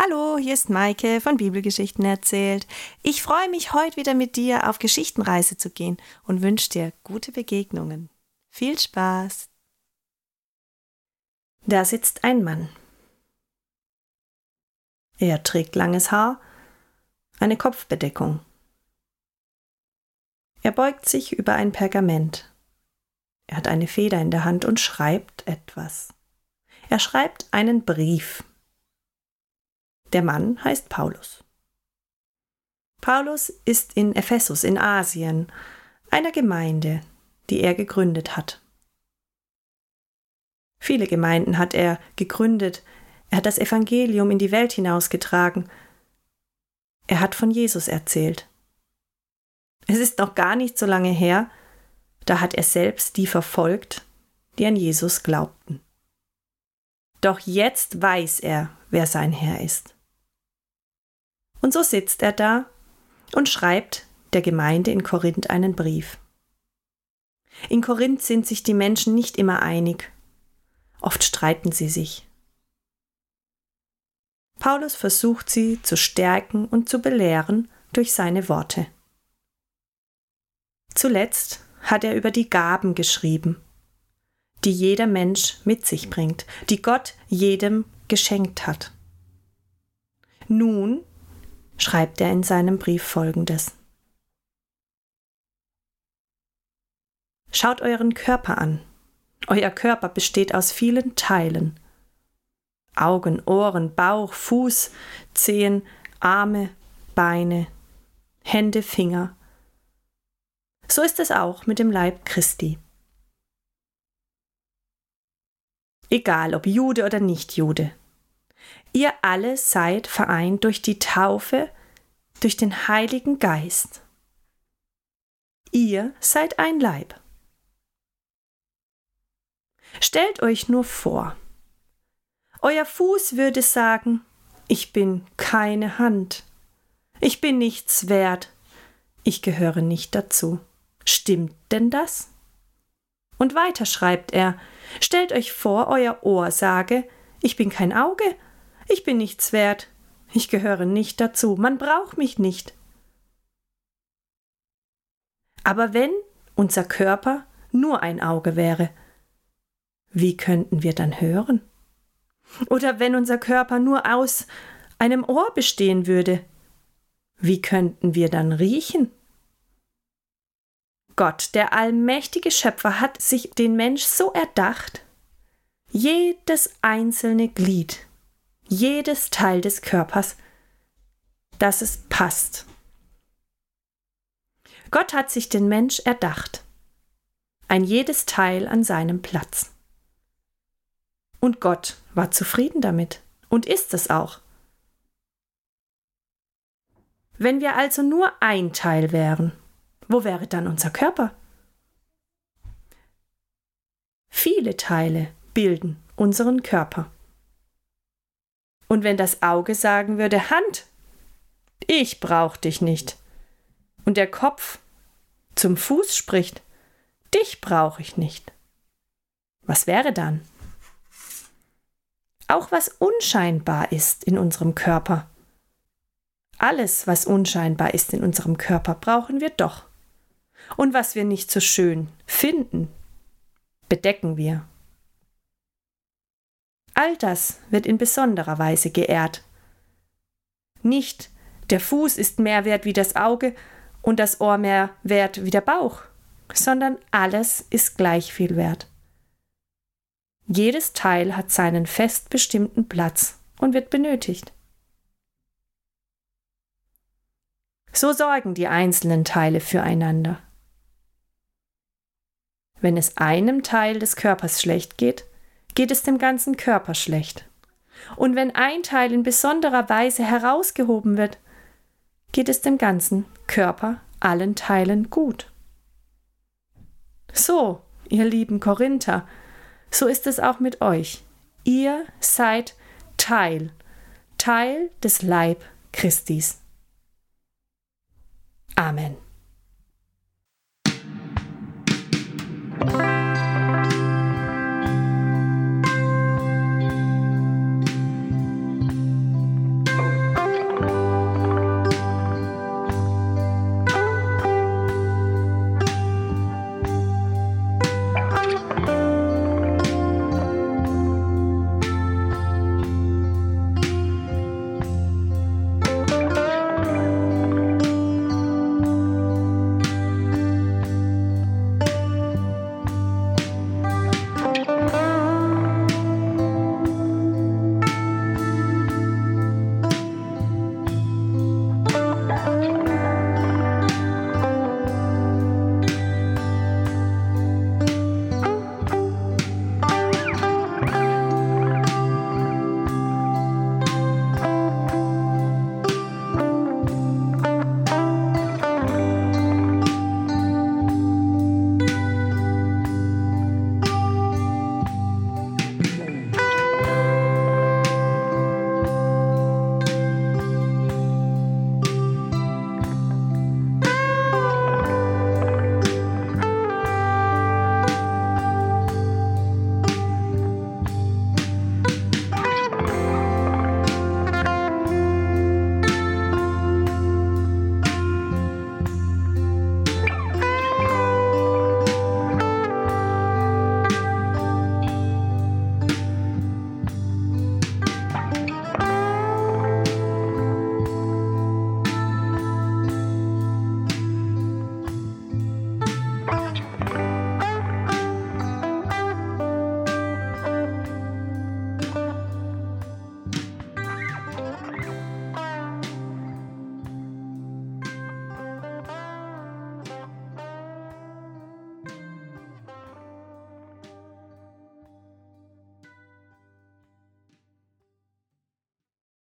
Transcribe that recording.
Hallo, hier ist Maike von Bibelgeschichten erzählt. Ich freue mich, heute wieder mit dir auf Geschichtenreise zu gehen und wünsche dir gute Begegnungen. Viel Spaß! Da sitzt ein Mann. Er trägt langes Haar, eine Kopfbedeckung. Er beugt sich über ein Pergament. Er hat eine Feder in der Hand und schreibt etwas. Er schreibt einen Brief. Der Mann heißt Paulus. Paulus ist in Ephesus in Asien, einer Gemeinde, die er gegründet hat. Viele Gemeinden hat er gegründet, er hat das Evangelium in die Welt hinausgetragen, er hat von Jesus erzählt. Es ist noch gar nicht so lange her, da hat er selbst die verfolgt, die an Jesus glaubten. Doch jetzt weiß er, wer sein Herr ist. Und so sitzt er da und schreibt der Gemeinde in Korinth einen Brief. In Korinth sind sich die Menschen nicht immer einig. Oft streiten sie sich. Paulus versucht sie zu stärken und zu belehren durch seine Worte. Zuletzt hat er über die Gaben geschrieben, die jeder Mensch mit sich bringt, die Gott jedem geschenkt hat. Nun schreibt er in seinem Brief folgendes. Schaut euren Körper an. Euer Körper besteht aus vielen Teilen. Augen, Ohren, Bauch, Fuß, Zehen, Arme, Beine, Hände, Finger. So ist es auch mit dem Leib Christi. Egal ob Jude oder nicht Jude, Ihr alle seid vereint durch die Taufe, durch den Heiligen Geist. Ihr seid ein Leib. Stellt euch nur vor, euer Fuß würde sagen, ich bin keine Hand, ich bin nichts wert, ich gehöre nicht dazu. Stimmt denn das? Und weiter schreibt er, stellt euch vor, euer Ohr sage, ich bin kein Auge, ich bin nichts wert. Ich gehöre nicht dazu. Man braucht mich nicht. Aber wenn unser Körper nur ein Auge wäre, wie könnten wir dann hören? Oder wenn unser Körper nur aus einem Ohr bestehen würde, wie könnten wir dann riechen? Gott, der allmächtige Schöpfer, hat sich den Mensch so erdacht, jedes einzelne Glied jedes Teil des Körpers, dass es passt. Gott hat sich den Mensch erdacht, ein jedes Teil an seinem Platz. Und Gott war zufrieden damit und ist es auch. Wenn wir also nur ein Teil wären, wo wäre dann unser Körper? Viele Teile bilden unseren Körper. Und wenn das Auge sagen würde, Hand, ich brauch dich nicht. Und der Kopf zum Fuß spricht, dich brauche ich nicht. Was wäre dann? Auch was unscheinbar ist in unserem Körper. Alles, was unscheinbar ist in unserem Körper, brauchen wir doch. Und was wir nicht so schön finden, bedecken wir All das wird in besonderer Weise geehrt. Nicht der Fuß ist mehr wert wie das Auge und das Ohr mehr wert wie der Bauch, sondern alles ist gleich viel wert. Jedes Teil hat seinen fest bestimmten Platz und wird benötigt. So sorgen die einzelnen Teile füreinander. Wenn es einem Teil des Körpers schlecht geht, geht es dem ganzen Körper schlecht. Und wenn ein Teil in besonderer Weise herausgehoben wird, geht es dem ganzen Körper, allen Teilen gut. So, ihr lieben Korinther, so ist es auch mit euch. Ihr seid Teil, Teil des Leib Christis. Amen.